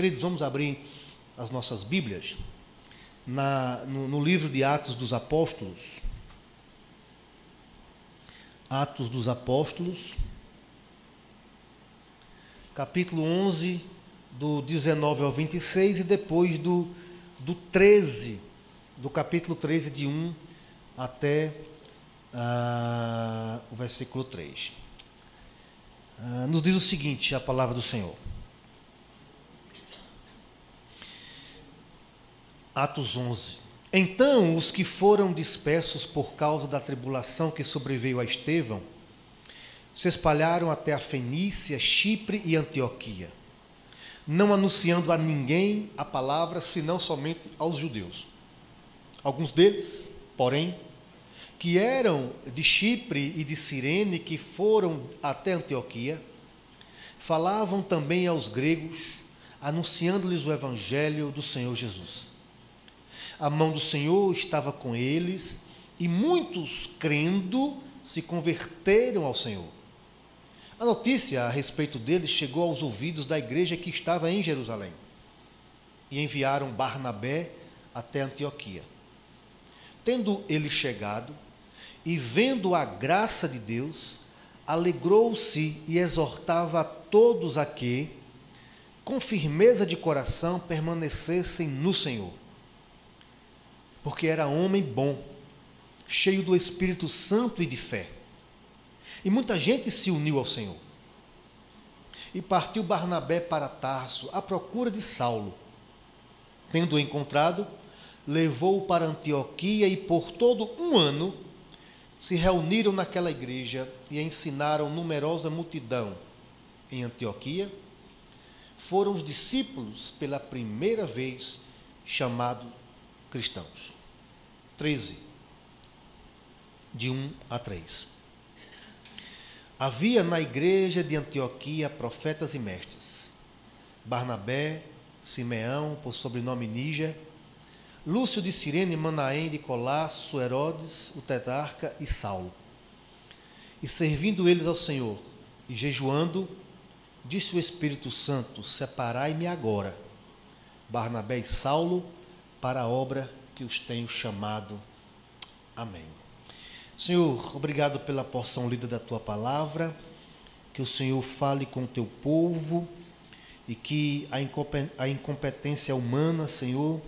Queridos, vamos abrir as nossas Bíblias na, no, no livro de Atos dos Apóstolos. Atos dos Apóstolos, capítulo 11, do 19 ao 26, e depois do, do 13, do capítulo 13, de 1 até uh, o versículo 3. Uh, ah, nos diz o seguinte: a palavra do Senhor. Atos 11. Então os que foram dispersos por causa da tribulação que sobreveio a Estevão se espalharam até a Fenícia, Chipre e Antioquia, não anunciando a ninguém a palavra senão somente aos judeus. Alguns deles, porém, que eram de Chipre e de Cirene, que foram até Antioquia, falavam também aos gregos, anunciando-lhes o evangelho do Senhor Jesus. A mão do Senhor estava com eles e muitos, crendo, se converteram ao Senhor. A notícia a respeito deles chegou aos ouvidos da igreja que estava em Jerusalém e enviaram Barnabé até Antioquia. Tendo ele chegado e vendo a graça de Deus, alegrou-se e exortava a todos a que, com firmeza de coração, permanecessem no Senhor porque era homem bom, cheio do Espírito Santo e de fé. E muita gente se uniu ao Senhor. E partiu Barnabé para Tarso, à procura de Saulo. Tendo-o encontrado, levou-o para Antioquia e por todo um ano se reuniram naquela igreja e ensinaram numerosa multidão. Em Antioquia, foram os discípulos pela primeira vez chamados cristãos. 13, de 1 a 3. Havia na igreja de Antioquia profetas e mestres: Barnabé, Simeão, por sobrenome Níger, Lúcio de Cirene, Manaém de Colasso, Herodes, o tetrarca e Saulo. E servindo eles ao Senhor e jejuando, disse o Espírito Santo: Separai-me agora, Barnabé e Saulo, para a obra que os tenho chamado. Amém. Senhor, obrigado pela porção lida da tua palavra, que o Senhor fale com o teu povo e que a incompetência humana, Senhor,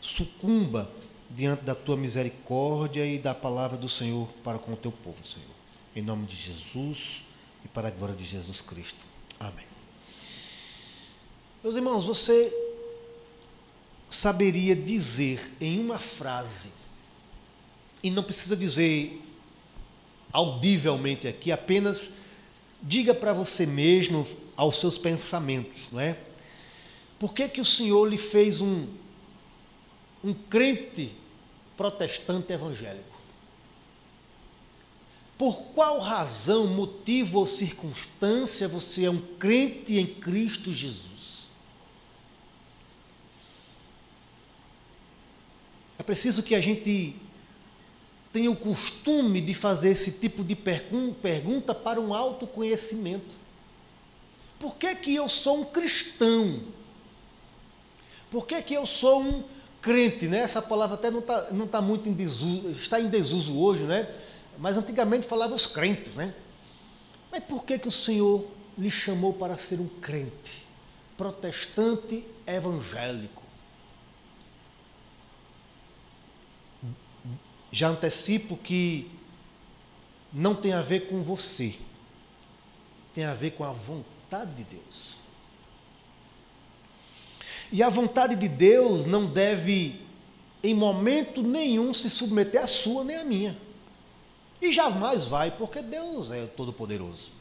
sucumba diante da tua misericórdia e da palavra do Senhor para com o teu povo, Senhor. Em nome de Jesus e para a glória de Jesus Cristo. Amém. Meus irmãos, você saberia dizer em uma frase, e não precisa dizer audivelmente aqui, apenas diga para você mesmo, aos seus pensamentos, não é? Por que, que o Senhor lhe fez um, um crente protestante evangélico? Por qual razão, motivo ou circunstância você é um crente em Cristo Jesus? É preciso que a gente tenha o costume de fazer esse tipo de pergunta para um autoconhecimento. Por que, que eu sou um cristão? Por que, que eu sou um crente? Né? Essa palavra até não está não tá muito em desuso, está em desuso hoje, né? mas antigamente falava os crentes. Né? Mas por que, que o Senhor lhe chamou para ser um crente? Protestante evangélico. Já antecipo que não tem a ver com você, tem a ver com a vontade de Deus. E a vontade de Deus não deve, em momento nenhum, se submeter à sua nem à minha. E jamais vai, porque Deus é todo-poderoso.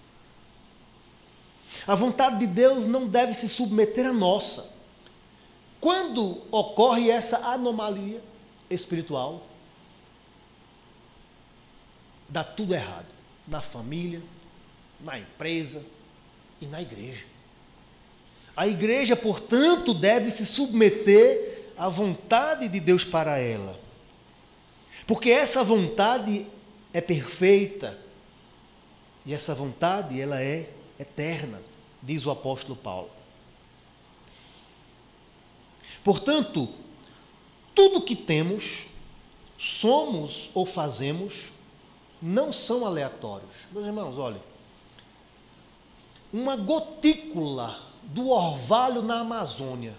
A vontade de Deus não deve se submeter à nossa. Quando ocorre essa anomalia espiritual, dá tudo errado na família, na empresa e na igreja. A igreja, portanto, deve se submeter à vontade de Deus para ela. Porque essa vontade é perfeita e essa vontade ela é eterna, diz o apóstolo Paulo. Portanto, tudo que temos, somos ou fazemos, não são aleatórios. Meus irmãos, olhem. Uma gotícula do orvalho na Amazônia.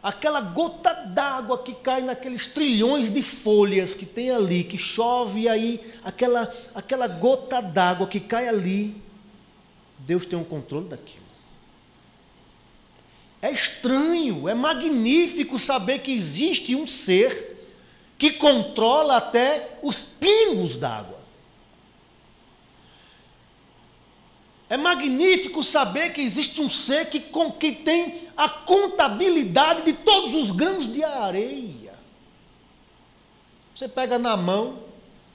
Aquela gota d'água que cai naqueles trilhões de folhas que tem ali, que chove e aí, aquela, aquela gota d'água que cai ali, Deus tem um controle daquilo. É estranho, é magnífico saber que existe um ser que controla até os pingos d'água. É magnífico saber que existe um ser que, que tem a contabilidade de todos os grãos de areia. Você pega na mão,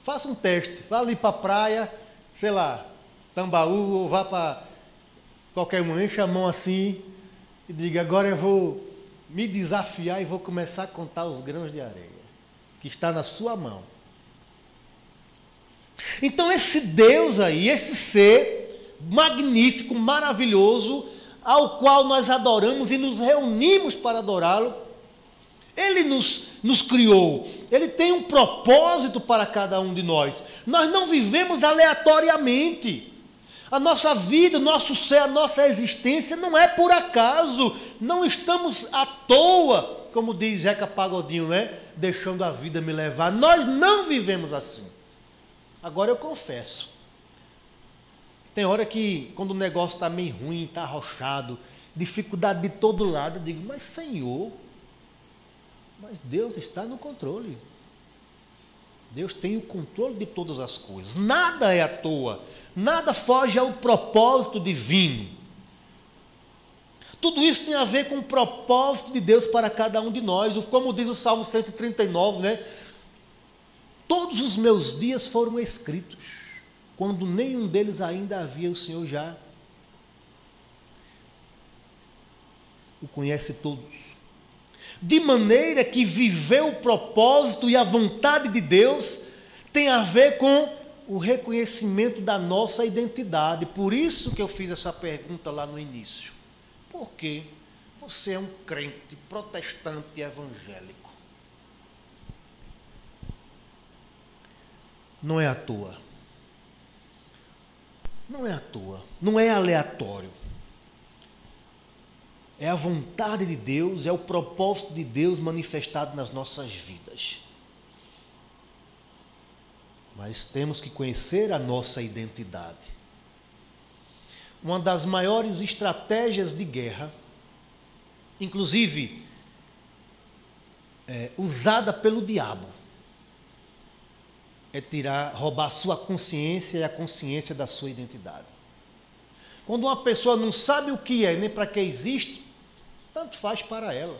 faça um teste, vá ali para a praia, sei lá, Tambaú, ou vá para qualquer um, enche a mão assim e diga: agora eu vou me desafiar e vou começar a contar os grãos de areia que está na sua mão. Então, esse Deus aí, esse ser magnífico, maravilhoso, ao qual nós adoramos e nos reunimos para adorá-lo, ele nos, nos criou, ele tem um propósito para cada um de nós. Nós não vivemos aleatoriamente. A nossa vida, nosso ser, a nossa existência não é por acaso. Não estamos à toa, como diz Zeca Pagodinho, né? Deixando a vida me levar. Nós não vivemos assim. Agora eu confesso. Tem hora que, quando o negócio está meio ruim, está arrochado, dificuldade de todo lado, eu digo, mas Senhor, mas Deus está no controle. Deus tem o controle de todas as coisas. Nada é à toa. Nada foge ao propósito divino. Tudo isso tem a ver com o propósito de Deus para cada um de nós. Como diz o Salmo 139, né? Todos os meus dias foram escritos, quando nenhum deles ainda havia, o Senhor já o conhece todos. De maneira que viver o propósito e a vontade de Deus tem a ver com o reconhecimento da nossa identidade. Por isso que eu fiz essa pergunta lá no início. Por quê? Você é um crente protestante evangélico. Não é à toa. Não é à toa. Não é aleatório. É a vontade de Deus, é o propósito de Deus manifestado nas nossas vidas. Mas temos que conhecer a nossa identidade. Uma das maiores estratégias de guerra, inclusive é, usada pelo diabo, é tirar, roubar a sua consciência e a consciência da sua identidade. Quando uma pessoa não sabe o que é nem para que existe, tanto faz para ela.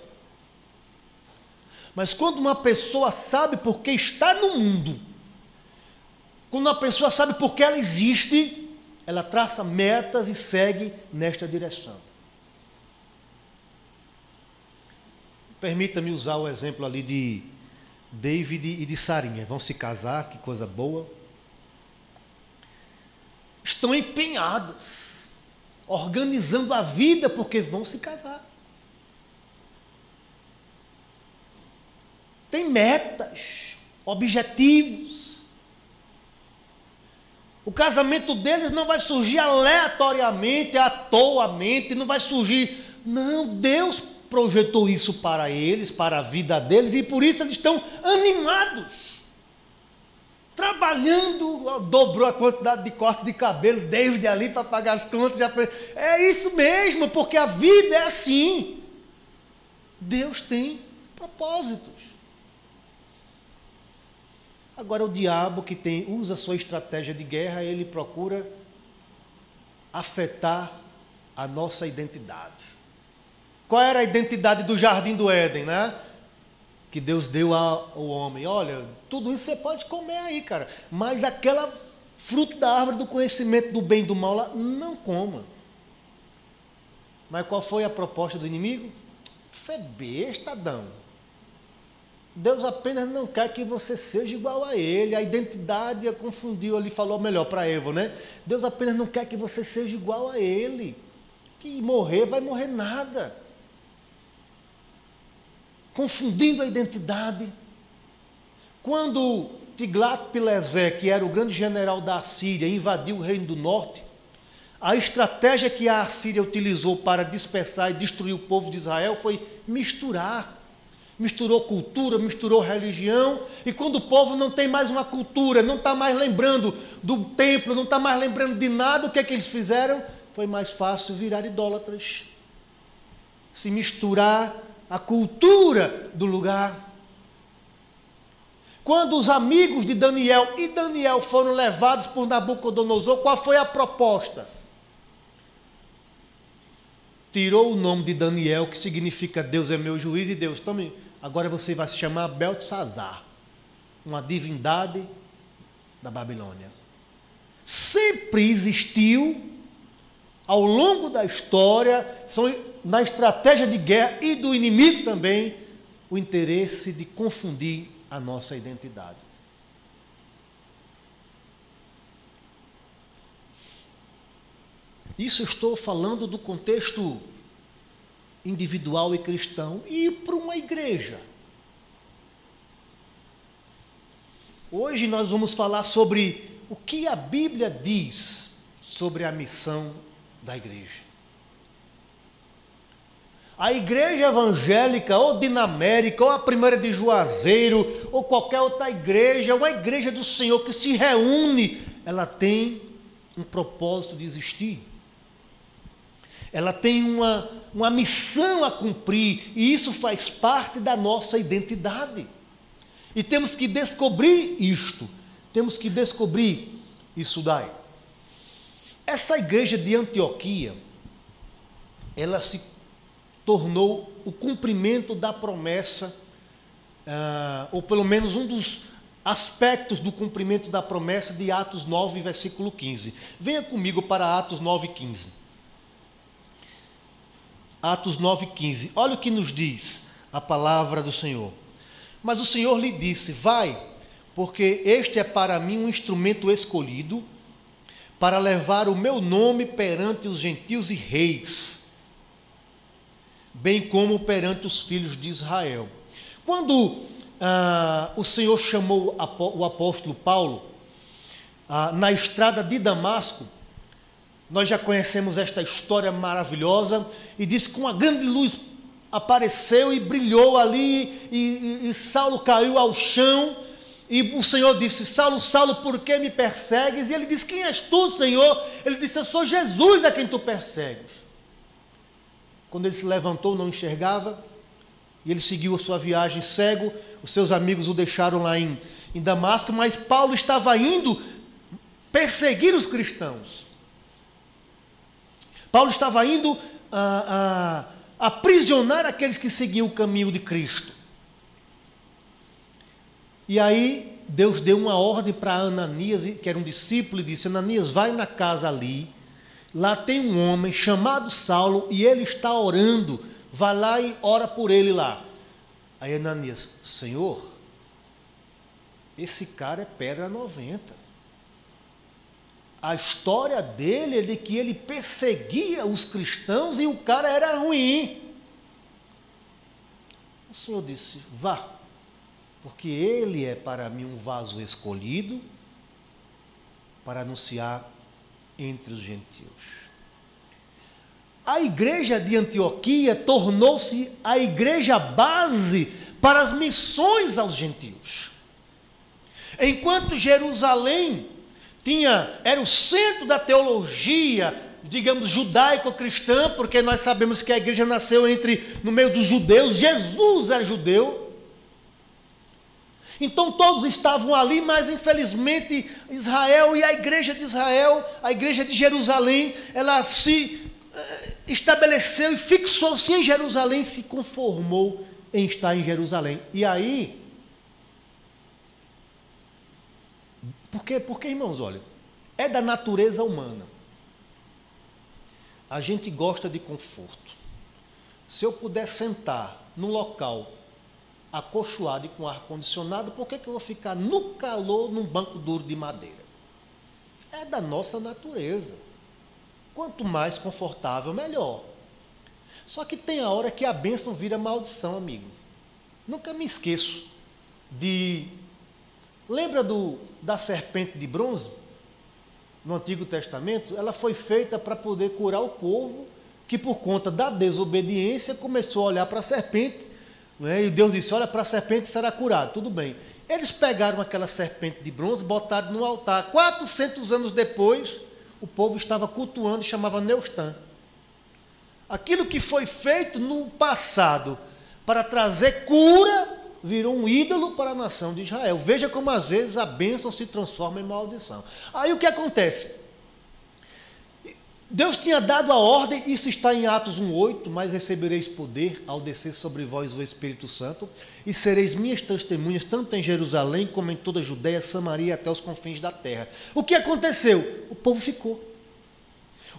Mas quando uma pessoa sabe por que está no mundo, quando uma pessoa sabe por que ela existe, ela traça metas e segue nesta direção. Permita-me usar o exemplo ali de David e de Sarinha. Vão se casar, que coisa boa. Estão empenhados, organizando a vida porque vão se casar. Tem metas, objetivos. O casamento deles não vai surgir aleatoriamente, à toamente, não vai surgir. Não, Deus projetou isso para eles, para a vida deles, e por isso eles estão animados. Trabalhando, dobrou a quantidade de corte de cabelo desde ali para pagar as contas. Já... É isso mesmo, porque a vida é assim. Deus tem propósitos. Agora o diabo que tem usa sua estratégia de guerra, ele procura afetar a nossa identidade. Qual era a identidade do jardim do Éden, né? Que Deus deu ao homem. Olha, tudo isso você pode comer aí, cara, mas aquela fruto da árvore do conhecimento do bem e do mal lá, não coma. Mas qual foi a proposta do inimigo? Você é besta, Adão. Deus apenas não quer que você seja igual a Ele. A identidade confundiu ali, falou melhor para Eva, né? Deus apenas não quer que você seja igual a Ele. Que morrer vai morrer nada. confundindo a identidade. Quando Tiglat-Pileser, que era o grande general da Assíria, invadiu o reino do norte, a estratégia que a Assíria utilizou para dispersar e destruir o povo de Israel foi misturar. Misturou cultura, misturou religião, e quando o povo não tem mais uma cultura, não está mais lembrando do templo, não está mais lembrando de nada, o que é que eles fizeram? Foi mais fácil virar idólatras. Se misturar a cultura do lugar. Quando os amigos de Daniel e Daniel foram levados por Nabucodonosor, qual foi a proposta? Tirou o nome de Daniel, que significa Deus é meu juiz, e Deus, tome, agora você vai se chamar Beltesazar, uma divindade da Babilônia. Sempre existiu, ao longo da história, são na estratégia de guerra e do inimigo também, o interesse de confundir a nossa identidade. Isso estou falando do contexto individual e cristão e para uma igreja. Hoje nós vamos falar sobre o que a Bíblia diz sobre a missão da igreja. A igreja evangélica, ou dinamérica, ou a primeira de Juazeiro, ou qualquer outra igreja, uma igreja do Senhor que se reúne, ela tem um propósito de existir. Ela tem uma, uma missão a cumprir, e isso faz parte da nossa identidade. E temos que descobrir isto, temos que descobrir isso daí. Essa igreja de Antioquia, ela se tornou o cumprimento da promessa, uh, ou pelo menos um dos aspectos do cumprimento da promessa de Atos 9, versículo 15. Venha comigo para Atos 9, 15. Atos 9, 15. Olha o que nos diz a palavra do Senhor. Mas o Senhor lhe disse: Vai, porque este é para mim um instrumento escolhido para levar o meu nome perante os gentios e reis bem como perante os filhos de Israel. Quando ah, o Senhor chamou o apóstolo Paulo ah, na estrada de Damasco, nós já conhecemos esta história maravilhosa, e diz que uma grande luz apareceu e brilhou ali, e, e, e Saulo caiu ao chão, e o Senhor disse: Saulo, Saulo, por que me persegues? E ele disse: Quem és tu, Senhor? Ele disse: Eu sou Jesus a quem tu persegues. Quando ele se levantou, não enxergava, e ele seguiu a sua viagem cego. Os seus amigos o deixaram lá em, em Damasco, mas Paulo estava indo perseguir os cristãos. Paulo estava indo a, a, aprisionar aqueles que seguiam o caminho de Cristo. E aí Deus deu uma ordem para Ananias, que era um discípulo, e disse: Ananias, vai na casa ali Lá tem um homem chamado Saulo e ele está orando. Vai lá e ora por ele lá. Aí Ananias, Senhor, esse cara é pedra 90. A história dele é de que ele perseguia os cristãos e o cara era ruim. O Senhor disse: Vá, porque ele é para mim um vaso escolhido para anunciar entre os gentios. A igreja de Antioquia tornou-se a igreja base para as missões aos gentios. Enquanto Jerusalém tinha era o centro da teologia, digamos judaico-cristã, porque nós sabemos que a igreja nasceu entre no meio dos judeus, Jesus era judeu. Então todos estavam ali, mas infelizmente Israel e a igreja de Israel, a igreja de Jerusalém, ela se uh, estabeleceu e fixou-se em Jerusalém, se conformou em estar em Jerusalém. E aí, porque, porque irmãos, olha, é da natureza humana. A gente gosta de conforto. Se eu puder sentar num local acolchoado e com ar-condicionado, por que, que eu vou ficar no calor num banco duro de madeira? É da nossa natureza. Quanto mais confortável, melhor. Só que tem a hora que a bênção vira maldição, amigo. Nunca me esqueço de. Lembra do, da serpente de bronze? No Antigo Testamento, ela foi feita para poder curar o povo que, por conta da desobediência, começou a olhar para a serpente. Né? E Deus disse: Olha, para a serpente será curado. Tudo bem. Eles pegaram aquela serpente de bronze, botaram no altar. 400 anos depois, o povo estava cultuando e chamava Neustã. Aquilo que foi feito no passado para trazer cura, virou um ídolo para a nação de Israel. Veja como às vezes a bênção se transforma em maldição. Aí o que acontece? Deus tinha dado a ordem, isso está em Atos 1,8, mas recebereis poder ao descer sobre vós o Espírito Santo, e sereis minhas testemunhas, tanto em Jerusalém como em toda a Judéia, Samaria até os confins da terra. O que aconteceu? O povo ficou.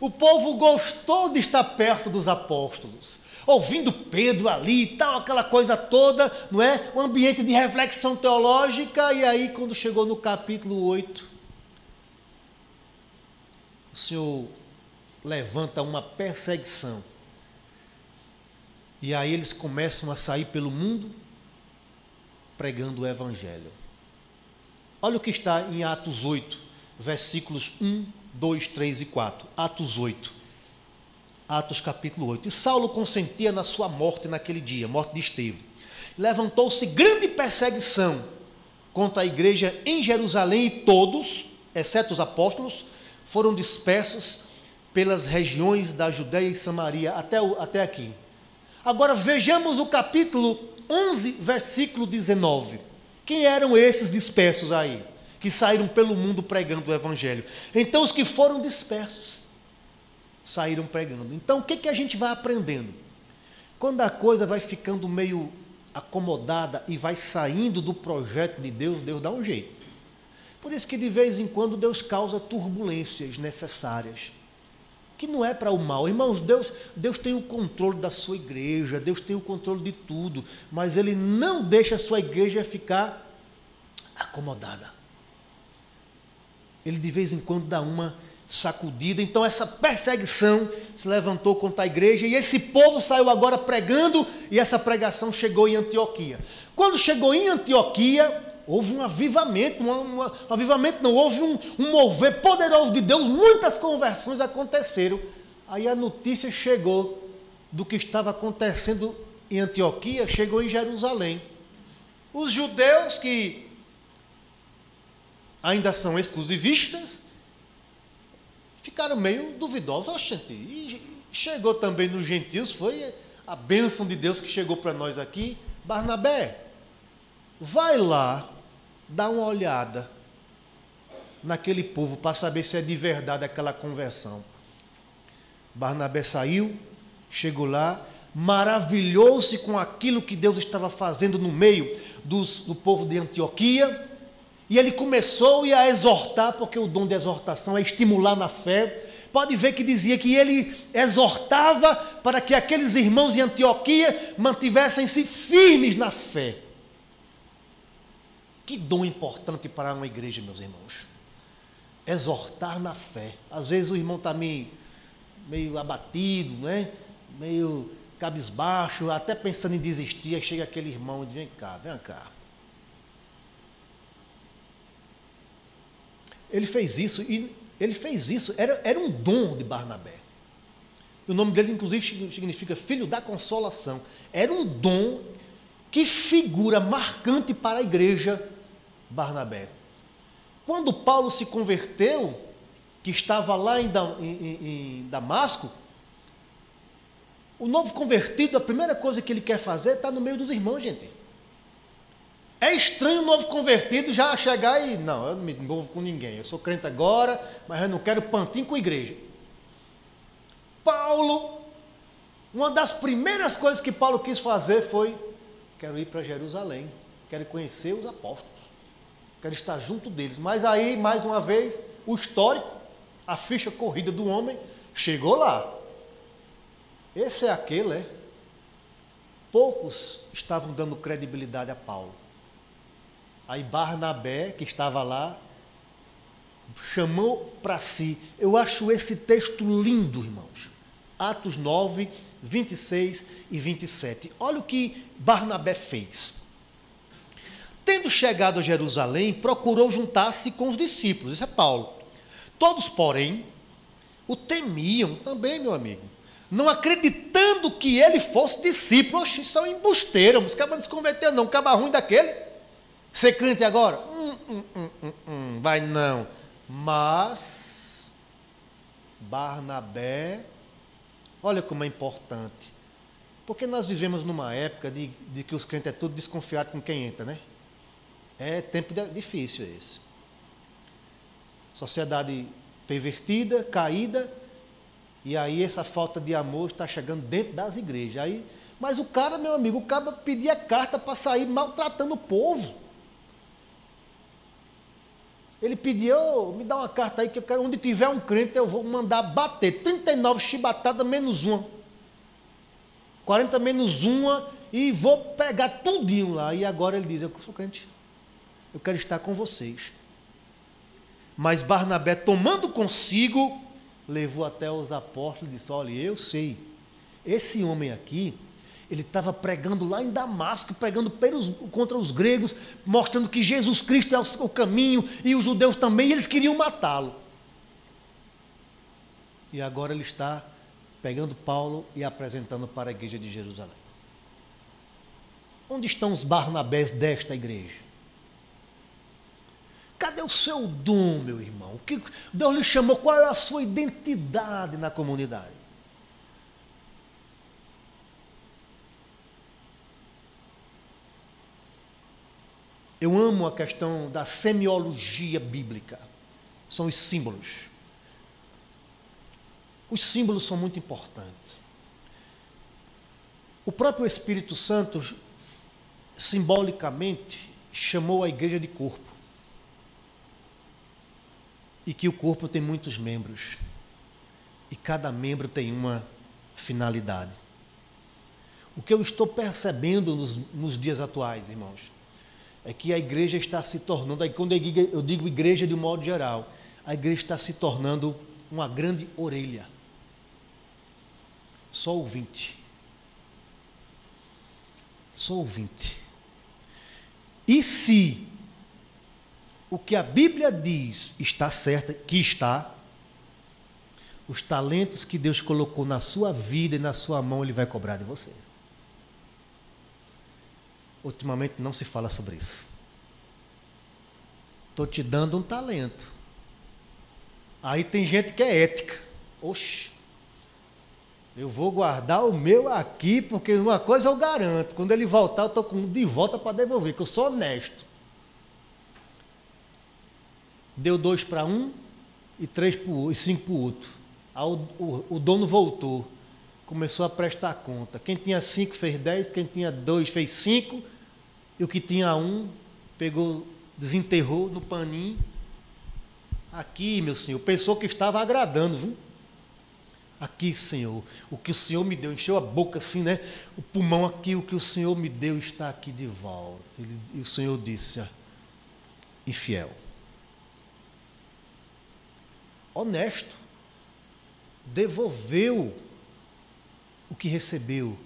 O povo gostou de estar perto dos apóstolos, ouvindo Pedro ali e tal, aquela coisa toda, não é? Um ambiente de reflexão teológica, e aí, quando chegou no capítulo 8, o Senhor levanta uma perseguição. E aí eles começam a sair pelo mundo pregando o Evangelho. Olha o que está em Atos 8, versículos 1 2, 3 e 4. Atos 8. Atos capítulo 8. E Saulo consentia na sua morte naquele dia, morte de Estevão. Levantou-se grande perseguição contra a igreja em Jerusalém e todos, exceto os apóstolos, foram dispersos pelas regiões da Judéia e Samaria até, o, até aqui. Agora vejamos o capítulo 11, versículo 19. Quem eram esses dispersos aí? que saíram pelo mundo pregando o Evangelho. Então, os que foram dispersos saíram pregando. Então, o que, que a gente vai aprendendo? Quando a coisa vai ficando meio acomodada e vai saindo do projeto de Deus, Deus dá um jeito. Por isso que de vez em quando Deus causa turbulências necessárias. Que não é para o mal. Irmãos, Deus, Deus tem o controle da sua igreja, Deus tem o controle de tudo, mas Ele não deixa a sua igreja ficar acomodada ele de vez em quando dá uma sacudida. Então essa perseguição se levantou contra a igreja e esse povo saiu agora pregando e essa pregação chegou em Antioquia. Quando chegou em Antioquia, houve um avivamento, um, um avivamento não, houve um, um mover poderoso de Deus, muitas conversões aconteceram. Aí a notícia chegou do que estava acontecendo em Antioquia, chegou em Jerusalém. Os judeus que ainda são exclusivistas, ficaram meio duvidosos. Oxente, e chegou também nos gentios, foi a bênção de Deus que chegou para nós aqui. Barnabé, vai lá, dá uma olhada naquele povo para saber se é de verdade aquela conversão. Barnabé saiu, chegou lá, maravilhou-se com aquilo que Deus estava fazendo no meio dos, do povo de Antioquia e ele começou a exortar, porque o dom de exortação é estimular na fé. Pode ver que dizia que ele exortava para que aqueles irmãos de Antioquia mantivessem-se firmes na fé. Que dom importante para uma igreja, meus irmãos. Exortar na fé. Às vezes o irmão está meio, meio abatido, né? meio cabisbaixo, até pensando em desistir. Aí chega aquele irmão e diz: Vem cá, vem cá. Ele fez isso e ele fez isso, era, era um dom de Barnabé. O nome dele, inclusive, significa filho da consolação. Era um dom que figura marcante para a igreja Barnabé. Quando Paulo se converteu, que estava lá em, em, em Damasco, o novo convertido, a primeira coisa que ele quer fazer é estar no meio dos irmãos, gente. É estranho o novo convertido já chegar e, não, eu não me envolvo com ninguém, eu sou crente agora, mas eu não quero pantinho com a igreja. Paulo, uma das primeiras coisas que Paulo quis fazer foi: quero ir para Jerusalém, quero conhecer os apóstolos, quero estar junto deles. Mas aí, mais uma vez, o histórico, a ficha corrida do homem, chegou lá. Esse é aquele, é. Poucos estavam dando credibilidade a Paulo. Aí Barnabé, que estava lá, chamou para si. Eu acho esse texto lindo, irmãos. Atos 9, 26 e 27. Olha o que Barnabé fez. Tendo chegado a Jerusalém, procurou juntar-se com os discípulos. Isso é Paulo. Todos, porém, o temiam também, meu amigo. Não acreditando que ele fosse discípulo. Oxe, isso é um embusteiro. Os cabas não se converteu, não. Caba ruim daquele. Ser crente agora? Hum, hum, hum, hum, hum, vai não. Mas Barnabé, olha como é importante. Porque nós vivemos numa época de, de que os crentes é tudo desconfiado com quem entra, né? É tempo difícil esse. Sociedade pervertida, caída, e aí essa falta de amor está chegando dentro das igrejas. Aí, mas o cara, meu amigo, o cara pedia carta para sair maltratando o povo. Ele pedia, oh, me dá uma carta aí que eu quero, onde tiver um crente eu vou mandar bater. 39 chibatadas menos uma. 40 menos uma e vou pegar tudinho lá. E agora ele diz, eu sou crente. Eu quero estar com vocês. Mas Barnabé, tomando consigo, levou até os apóstolos e disse: Olha, eu sei, esse homem aqui, ele estava pregando lá em Damasco, pregando pelos, contra os gregos, mostrando que Jesus Cristo é o, caminho, e os judeus também, e eles queriam matá-lo. E agora ele está pegando Paulo e apresentando para a igreja de Jerusalém. Onde estão os Barnabés desta igreja? Cadê o seu dom, meu irmão? O que Deus lhe chamou? Qual é a sua identidade na comunidade? Eu amo a questão da semiologia bíblica. São os símbolos. Os símbolos são muito importantes. O próprio Espírito Santo, simbolicamente, chamou a igreja de corpo e que o corpo tem muitos membros e cada membro tem uma finalidade. O que eu estou percebendo nos, nos dias atuais, irmãos, é que a igreja está se tornando, aí quando eu digo igreja de um modo geral, a igreja está se tornando uma grande orelha. Só ouvinte. Só ouvinte. E se o que a Bíblia diz está certo, que está, os talentos que Deus colocou na sua vida e na sua mão, Ele vai cobrar de você. Ultimamente não se fala sobre isso. Estou te dando um talento. Aí tem gente que é ética. Oxe, eu vou guardar o meu aqui, porque uma coisa eu garanto: quando ele voltar, eu estou com de volta para devolver, que eu sou honesto deu dois para um e três pro, e cinco para o outro. Aí o, o, dono voltou, começou a prestar conta. Quem tinha cinco fez dez, quem tinha dois fez cinco, e o que tinha um pegou, desenterrou no paninho. Aqui, meu senhor, pensou que estava agradando, viu? Aqui, Senhor, o que o Senhor me deu, encheu a boca assim, né? O pulmão aqui, o que o Senhor me deu está aqui de volta. Ele, e o Senhor disse: infiel honesto, devolveu o que recebeu,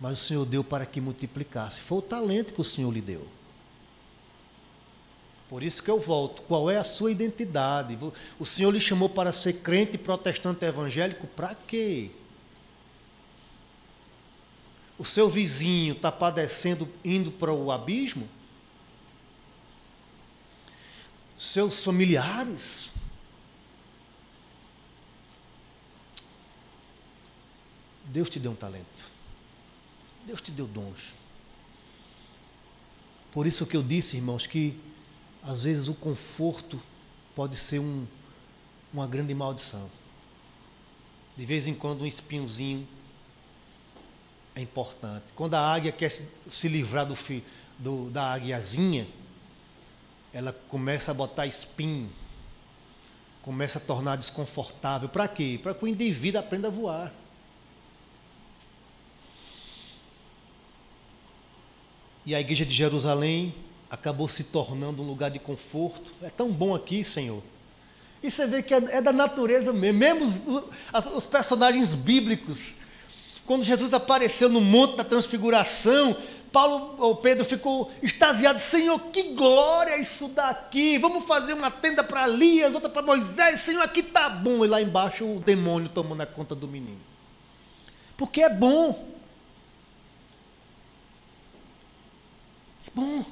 mas o Senhor deu para que multiplicasse. Foi o talento que o Senhor lhe deu. Por isso que eu volto. Qual é a sua identidade? O Senhor lhe chamou para ser crente protestante evangélico para quê? O seu vizinho está padecendo, indo para o abismo? Seus familiares Deus te deu um talento. Deus te deu dons. Por isso que eu disse, irmãos, que às vezes o conforto pode ser um, uma grande maldição. De vez em quando um espinhozinho é importante. Quando a águia quer se, livrar do, do, da águiazinha, ela começa a botar espinho, começa a tornar desconfortável. Para quê? Para que o indivíduo aprenda a voar. E a igreja de Jerusalém acabou se tornando um lugar de conforto. É tão bom aqui, Senhor. E você vê que é, é da natureza mesmo. Mesmo os, os, personagens bíblicos. Quando Jesus apareceu no Monte da Transfiguração, Paulo ou Pedro ficou extasiado. Senhor, que glória isso daqui! Vamos fazer uma tenda para Elias, outra para Moisés. Senhor, aqui tá bom. E lá embaixo o demônio tomando a conta do menino. Porque é bom. Bom.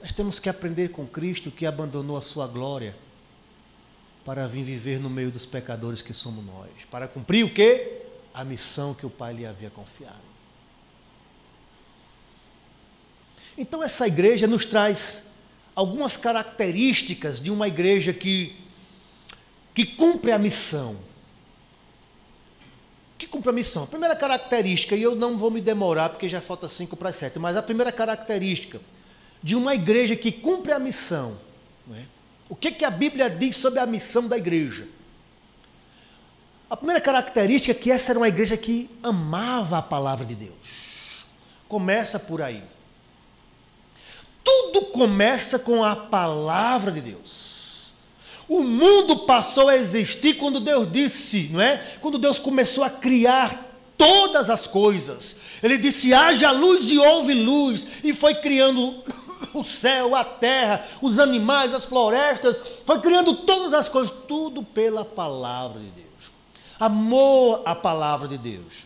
Nós temos que aprender com Cristo que abandonou a sua glória para vir viver no meio dos pecadores que somos nós. Para cumprir o quê? A missão que o Pai lhe havia confiado. Então essa igreja nos traz algumas características de uma igreja que, que cumpre a missão. Que cumpre a primeira característica, e eu não vou me demorar porque já falta cinco para sete, mas a primeira característica de uma igreja que cumpre a missão. É? O que, que a Bíblia diz sobre a missão da igreja? A primeira característica é que essa era uma igreja que amava a palavra de Deus. Começa por aí. Tudo começa com a palavra de Deus. O mundo passou a existir quando Deus disse, não é? Quando Deus começou a criar todas as coisas. Ele disse: haja luz e houve luz, e foi criando o céu, a terra, os animais, as florestas, foi criando todas as coisas, tudo pela palavra de Deus. Amor à palavra de Deus.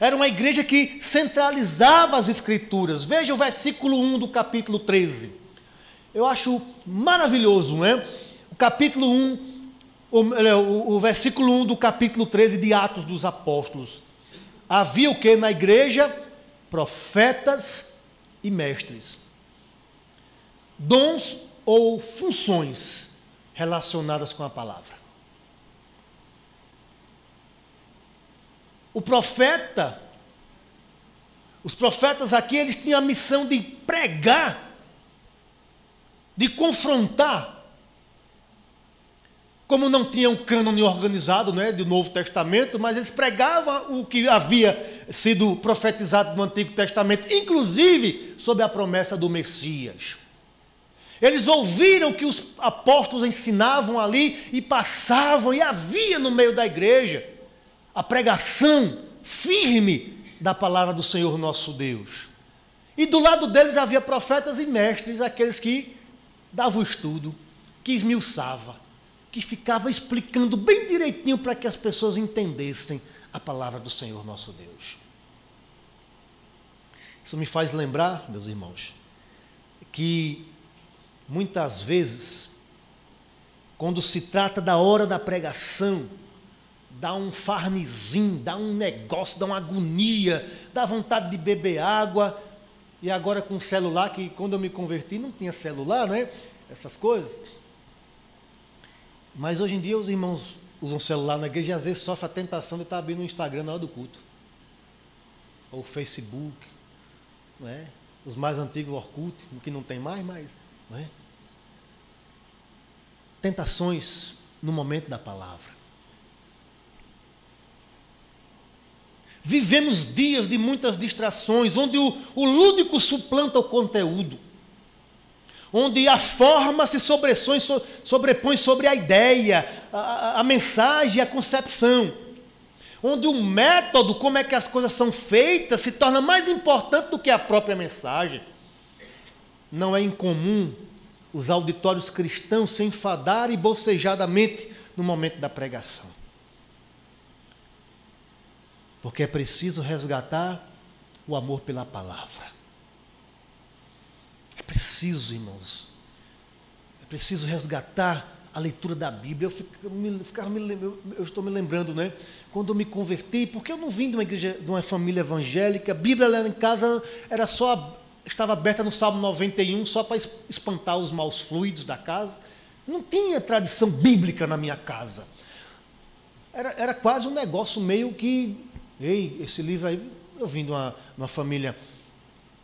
Era uma igreja que centralizava as escrituras. Veja o versículo 1 do capítulo 13. Eu acho maravilhoso, não é? Capítulo 1, o, o, o versículo 1 do capítulo 13 de Atos dos Apóstolos. Havia o que na igreja? Profetas e mestres dons ou funções relacionadas com a palavra. O profeta, os profetas aqui, eles tinham a missão de pregar, de confrontar. Como não tinham cânone organizado né, do Novo Testamento, mas eles pregavam o que havia sido profetizado no Antigo Testamento, inclusive sobre a promessa do Messias. Eles ouviram que os apóstolos ensinavam ali e passavam, e havia no meio da igreja a pregação firme da palavra do Senhor nosso Deus. E do lado deles havia profetas e mestres, aqueles que davam estudo, que esmiuçava, que ficava explicando bem direitinho para que as pessoas entendessem a palavra do Senhor nosso Deus. Isso me faz lembrar, meus irmãos, que muitas vezes, quando se trata da hora da pregação, dá um farnizinho, dá um negócio, dá uma agonia, dá vontade de beber água. E agora com o celular, que quando eu me converti não tinha celular, né? Essas coisas. Mas hoje em dia os irmãos usam celular na igreja e às vezes sofrem a tentação de estar abrindo o Instagram na hora do culto. Ou o Facebook. Não é? Os mais antigos, o Orkut, que não tem mais, mas. Não é? tentações no momento da palavra. Vivemos dias de muitas distrações, onde o, o lúdico suplanta o conteúdo, onde a forma se sobrepõe, sobre a ideia, a, a mensagem, a concepção, onde o método, como é que as coisas são feitas, se torna mais importante do que a própria mensagem. Não é incomum os auditórios cristãos se enfadarem bocejadamente no momento da pregação. Porque é preciso resgatar o amor pela palavra. Preciso, irmãos. É preciso resgatar a leitura da Bíblia. Eu, fico, ficava me, eu, eu estou me lembrando, né? Quando eu me converti, porque eu não vim de uma igreja, de uma família evangélica, a Bíblia lá em casa era só estava aberta no Salmo 91 só para espantar os maus fluidos da casa. Não tinha tradição bíblica na minha casa. Era, era quase um negócio meio que. Ei, esse livro aí, eu vim de uma, uma família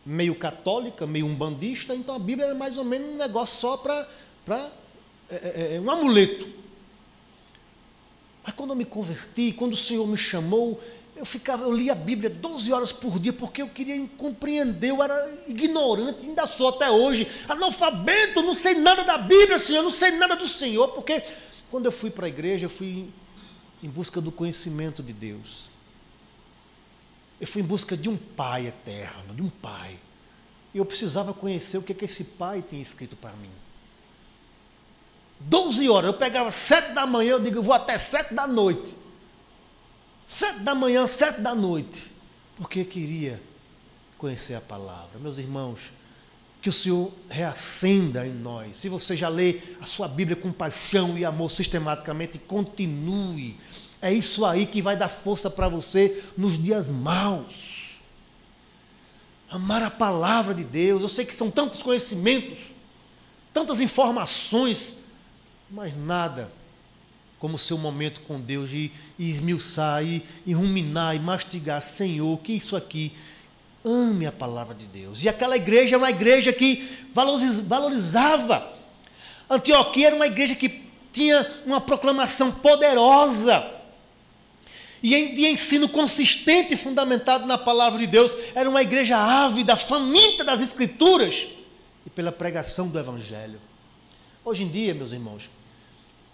meio católica, meio umbandista, então a Bíblia era mais ou menos um negócio só para. É, é, é, um amuleto. Mas quando eu me converti, quando o Senhor me chamou, eu ficava, eu lia a Bíblia 12 horas por dia porque eu queria compreender, eu era ignorante, ainda sou até hoje, analfabeto, não sei nada da Bíblia, Senhor, não sei nada do Senhor, porque quando eu fui para a igreja, eu fui em busca do conhecimento de Deus. Eu fui em busca de um Pai eterno, de um Pai. Eu precisava conhecer o que, é que esse Pai tinha escrito para mim. 12 horas, eu pegava sete da manhã, eu digo, eu vou até sete da noite. Sete da manhã, sete da noite. Porque queria conhecer a palavra. Meus irmãos, que o Senhor reacenda em nós. Se você já lê a sua Bíblia com paixão e amor sistematicamente, continue. É isso aí que vai dar força para você nos dias maus. Amar a palavra de Deus. Eu sei que são tantos conhecimentos, tantas informações, mas nada como o seu momento com Deus e, e esmiuçar, e, e ruminar, e mastigar. Senhor, que isso aqui Ame a palavra de Deus. E aquela igreja era uma igreja que valorizava. Antioquia era uma igreja que tinha uma proclamação poderosa. E de ensino consistente e fundamentado na palavra de Deus. Era uma igreja ávida, faminta das Escrituras e pela pregação do Evangelho. Hoje em dia, meus irmãos,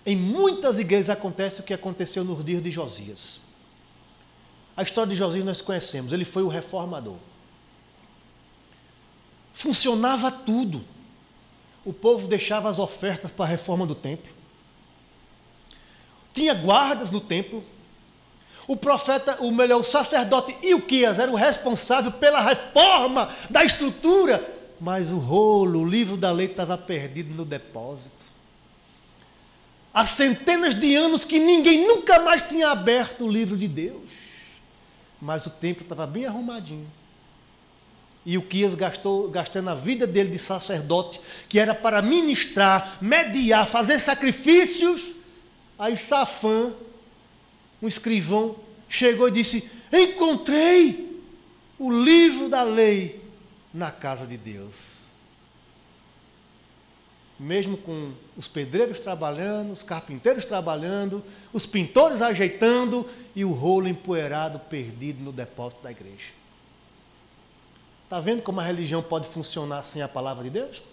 em muitas igrejas acontece o que aconteceu nos dias de Josias. A história de Josias nós conhecemos, ele foi o reformador funcionava tudo. O povo deixava as ofertas para a reforma do templo. Tinha guardas no templo. O profeta, o melhor, o sacerdote Ilquias era o responsável pela reforma da estrutura, mas o rolo, o livro da lei estava perdido no depósito. Há centenas de anos que ninguém nunca mais tinha aberto o livro de Deus. Mas o templo estava bem arrumadinho. E o Quias gastou, gastando a vida dele de sacerdote, que era para ministrar, mediar, fazer sacrifícios. Aí Safã, um escrivão, chegou e disse: Encontrei o livro da lei na casa de Deus. Mesmo com os pedreiros trabalhando, os carpinteiros trabalhando, os pintores ajeitando e o rolo empoeirado perdido no depósito da igreja. Está vendo como a religião pode funcionar sem a palavra de Deus?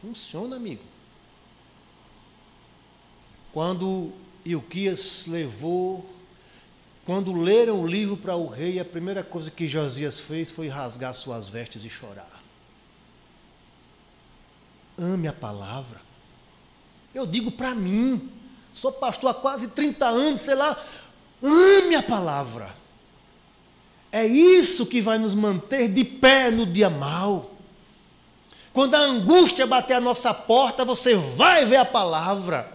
Funciona, amigo. Quando Ilquias levou, quando leram o livro para o rei, a primeira coisa que Josias fez foi rasgar suas vestes e chorar. Ame a palavra. Eu digo para mim, sou pastor há quase 30 anos, sei lá, ame a palavra. É isso que vai nos manter de pé no dia mal. Quando a angústia bater a nossa porta, você vai ver a palavra.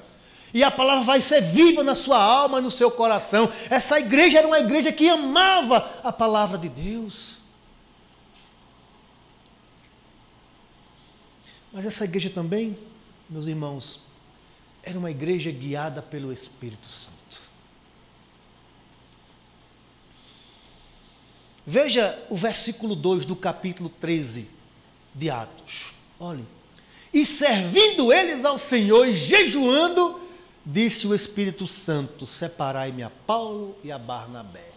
E a palavra vai ser viva na sua alma, no seu coração. Essa igreja era uma igreja que amava a palavra de Deus. Mas essa igreja também, meus irmãos, era uma igreja guiada pelo Espírito Santo. Veja o versículo 2 do capítulo 13 de Atos. Olhe. E servindo eles ao Senhor e jejuando, disse o Espírito Santo: Separai-me a Paulo e a Barnabé.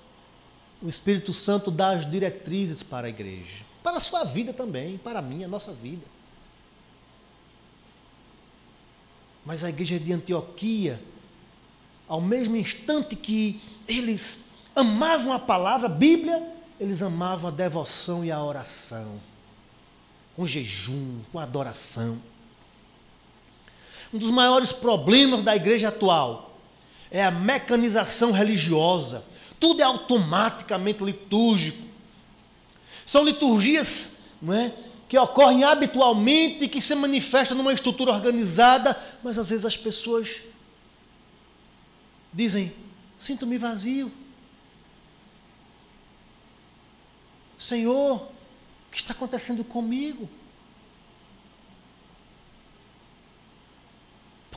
O Espírito Santo dá as diretrizes para a igreja, para a sua vida também, para a minha, a nossa vida. Mas a igreja de Antioquia, ao mesmo instante que eles amavam a palavra, a Bíblia, eles amavam a devoção e a oração, com jejum, com adoração. Um dos maiores problemas da igreja atual é a mecanização religiosa. Tudo é automaticamente litúrgico. São liturgias não é, que ocorrem habitualmente, que se manifestam numa estrutura organizada, mas às vezes as pessoas dizem: sinto-me vazio. Senhor, o que está acontecendo comigo?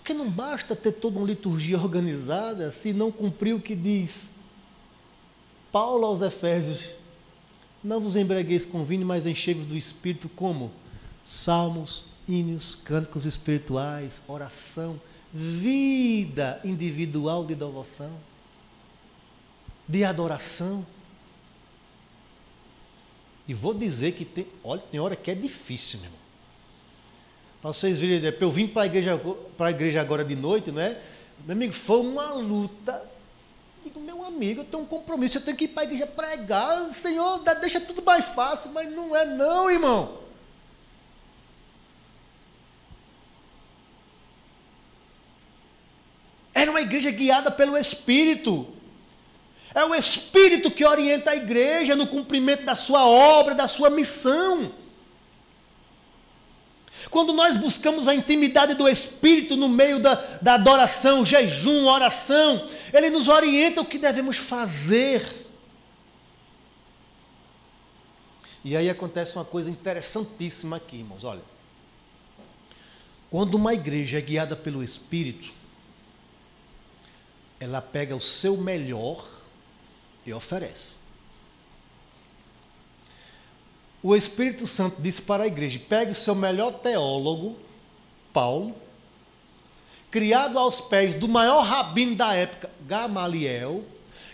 Porque não basta ter toda uma liturgia organizada se não cumprir o que diz Paulo aos Efésios: Não vos embriagueis com vinho, mas enchei-vos do Espírito, como? Salmos, hinos, cânticos espirituais, oração, vida individual de devoção. de adoração. E vou dizer que tem, olha, tem hora que é difícil, meu irmão. Para vocês verem, eu vim para a igreja, para a igreja agora de noite, não é? Meu amigo, foi uma luta. Digo, meu amigo, eu tenho um compromisso, eu tenho que ir para a igreja pregar. Senhor, deixa tudo mais fácil, mas não é não, irmão. Era uma igreja guiada pelo Espírito. É o Espírito que orienta a igreja no cumprimento da sua obra, da sua missão. Quando nós buscamos a intimidade do Espírito no meio da, da adoração, jejum, oração, Ele nos orienta o que devemos fazer. E aí acontece uma coisa interessantíssima aqui, irmãos. Olha, quando uma igreja é guiada pelo Espírito, ela pega o seu melhor e oferece. O Espírito Santo disse para a igreja: pegue o seu melhor teólogo, Paulo, criado aos pés do maior rabino da época, Gamaliel,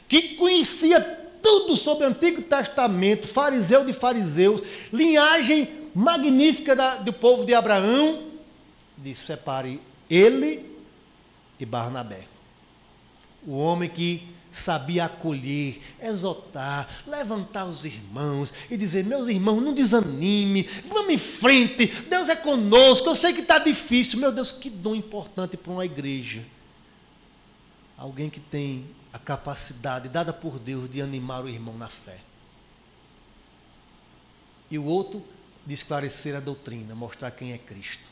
que conhecia tudo sobre o Antigo Testamento, fariseu de fariseus, linhagem magnífica da, do povo de Abraão, disse: separe ele e Barnabé. O homem que sabia acolher, exortar, levantar os irmãos e dizer: meus irmãos, não desanime, vamos em frente, Deus é conosco, eu sei que está difícil. Meu Deus, que dom importante para uma igreja. Alguém que tem a capacidade dada por Deus de animar o irmão na fé. E o outro de esclarecer a doutrina, mostrar quem é Cristo.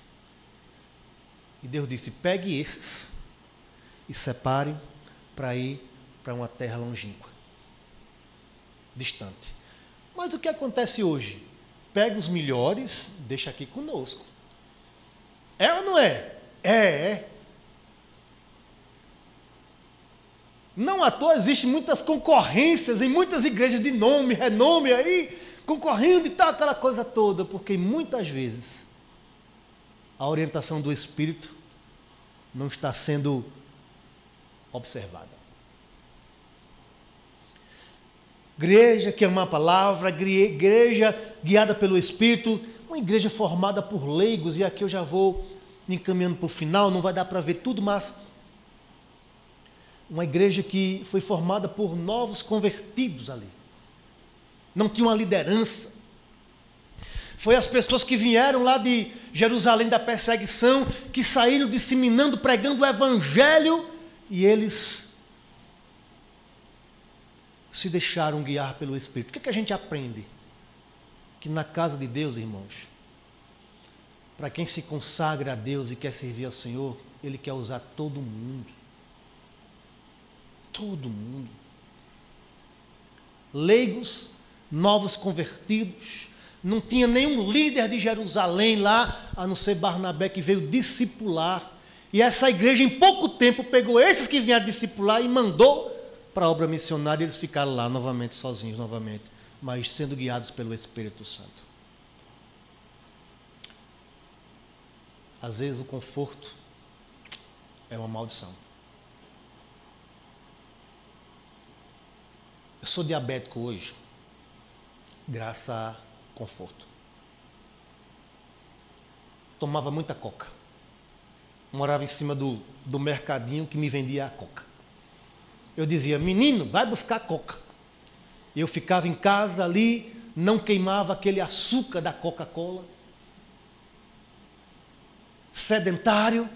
E Deus disse: pegue esses e separe para ir para uma terra longínqua, distante. Mas o que acontece hoje? Pega os melhores, deixa aqui conosco. É ou não é? É, é. Não à toa existem muitas concorrências em muitas igrejas de nome, renome aí, concorrendo e tal, aquela coisa toda, porque muitas vezes a orientação do Espírito não está sendo observada. Igreja que ama a palavra, igreja guiada pelo Espírito, uma igreja formada por leigos, e aqui eu já vou encaminhando para o final, não vai dar para ver tudo, mas uma igreja que foi formada por novos convertidos ali. Não tinha uma liderança. Foi as pessoas que vieram lá de Jerusalém da perseguição, que saíram disseminando, pregando o evangelho e eles se deixaram guiar pelo Espírito. O que, é que a gente aprende? Que na casa de Deus, irmãos, para quem se consagra a Deus e quer servir ao Senhor, Ele quer usar todo mundo. Todo mundo. Leigos, novos convertidos, não tinha nenhum líder de Jerusalém lá, a não ser Barnabé, que veio discipular e essa igreja, em pouco tempo, pegou esses que vinham discipular e mandou para a obra missionária. Eles ficaram lá novamente, sozinhos, novamente, mas sendo guiados pelo Espírito Santo. Às vezes o conforto é uma maldição. Eu sou diabético hoje, graças a conforto. Tomava muita coca morava em cima do, do mercadinho que me vendia a coca. Eu dizia, menino, vai buscar coca. Eu ficava em casa ali, não queimava aquele açúcar da Coca-Cola. Sedentário.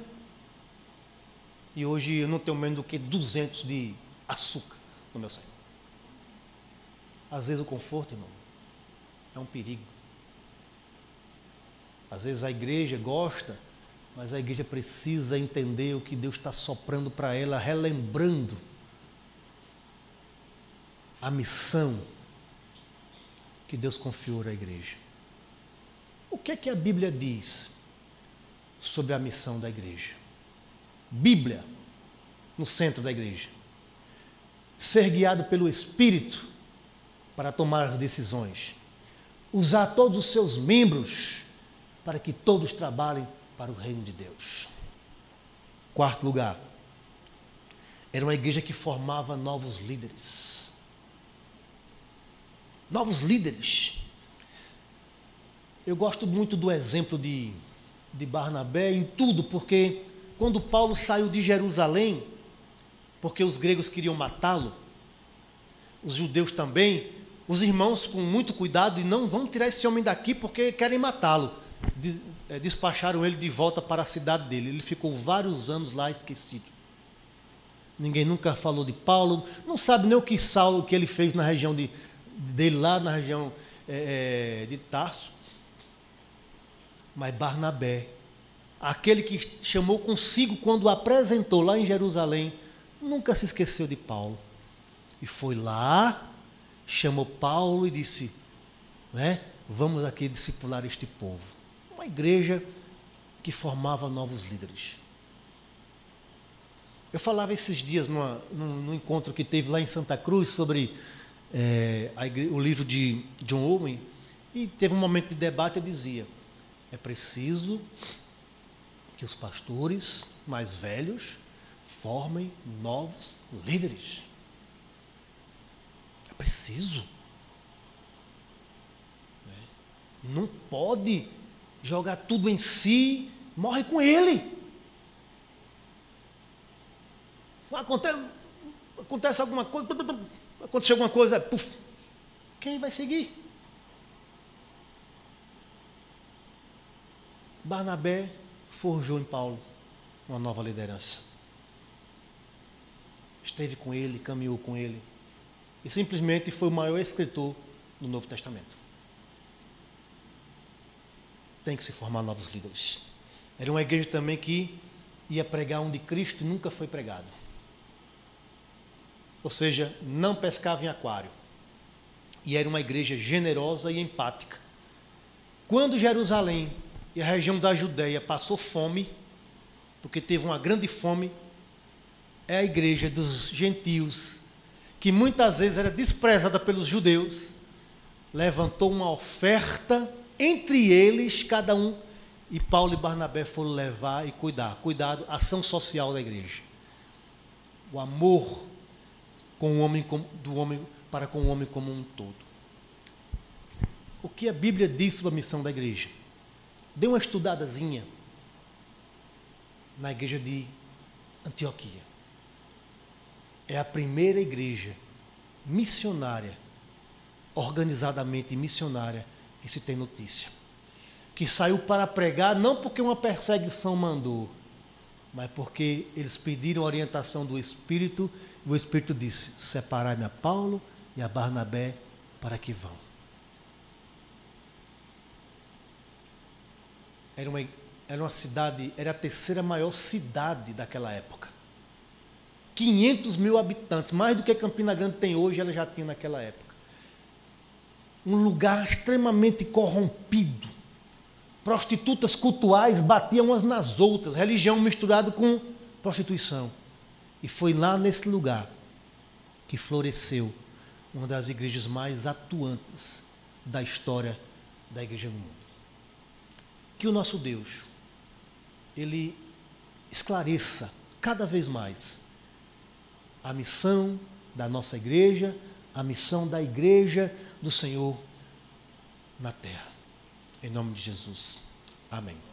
E hoje eu não tenho menos do que 200 de açúcar no meu sangue. Às vezes o conforto, irmão, é um perigo. Às vezes a igreja gosta mas a igreja precisa entender o que Deus está soprando para ela, relembrando a missão que Deus confiou à igreja. O que é que a Bíblia diz sobre a missão da igreja? Bíblia no centro da igreja. Ser guiado pelo Espírito para tomar as decisões. Usar todos os seus membros para que todos trabalhem para o reino de Deus. Quarto lugar, era uma igreja que formava novos líderes. Novos líderes. Eu gosto muito do exemplo de, de Barnabé em tudo, porque quando Paulo saiu de Jerusalém, porque os gregos queriam matá-lo, os judeus também, os irmãos com muito cuidado e não vamos tirar esse homem daqui porque querem matá-lo. Eh, despacharam ele de volta para a cidade dele. Ele ficou vários anos lá esquecido. Ninguém nunca falou de Paulo, não sabe nem o que Saulo, o que ele fez na região de, dele lá na região é, de Tarso. Mas Barnabé, aquele que chamou consigo quando o apresentou lá em Jerusalém, nunca se esqueceu de Paulo. E foi lá, chamou Paulo e disse: né, Vamos aqui discipular este povo. Uma igreja que formava novos líderes. Eu falava esses dias numa, num, num, encontro que teve lá em Santa Cruz sobre é, igreja, o livro de John Owen, e teve um momento de debate. Eu dizia: é preciso que os pastores mais velhos formem novos líderes. É preciso. Não pode jogar tudo em si, morre com ele. Acontece, acontece alguma coisa, aconteceu alguma coisa, puf, quem vai seguir? Barnabé forjou em Paulo uma nova liderança. Esteve com ele, caminhou com ele. E simplesmente foi o maior escritor do Novo Testamento. Tem que se formar novos líderes. Era uma igreja também que ia pregar onde Cristo nunca foi pregado. Ou seja, não pescava em aquário. E era uma igreja generosa e empática. Quando Jerusalém e a região da Judéia passou fome, porque teve uma grande fome, é a igreja dos gentios, que muitas vezes era desprezada pelos judeus, levantou uma oferta entre eles, cada um, e Paulo e Barnabé foram levar e cuidar. Cuidado, ação social da igreja. O amor com o homem, do homem para com o homem como um todo. O que a Bíblia diz sobre a missão da igreja? Dê uma estudadazinha na igreja de Antioquia. É a primeira igreja missionária, organizadamente missionária, que se tem notícia. Que saiu para pregar não porque uma perseguição mandou, mas porque eles pediram orientação do Espírito, o Espírito disse: Separai-me a Paulo e a Barnabé para que vão. Era uma, era uma cidade, era a terceira maior cidade daquela época. 500 mil habitantes, mais do que Campina Grande tem hoje, ela já tinha naquela época. Um lugar extremamente corrompido. Prostitutas cultuais batiam umas nas outras, religião misturada com prostituição. E foi lá nesse lugar que floresceu uma das igrejas mais atuantes da história da igreja no mundo que o nosso Deus, ele esclareça cada vez mais a missão da nossa igreja, a missão da igreja do Senhor na terra. Em nome de Jesus. Amém.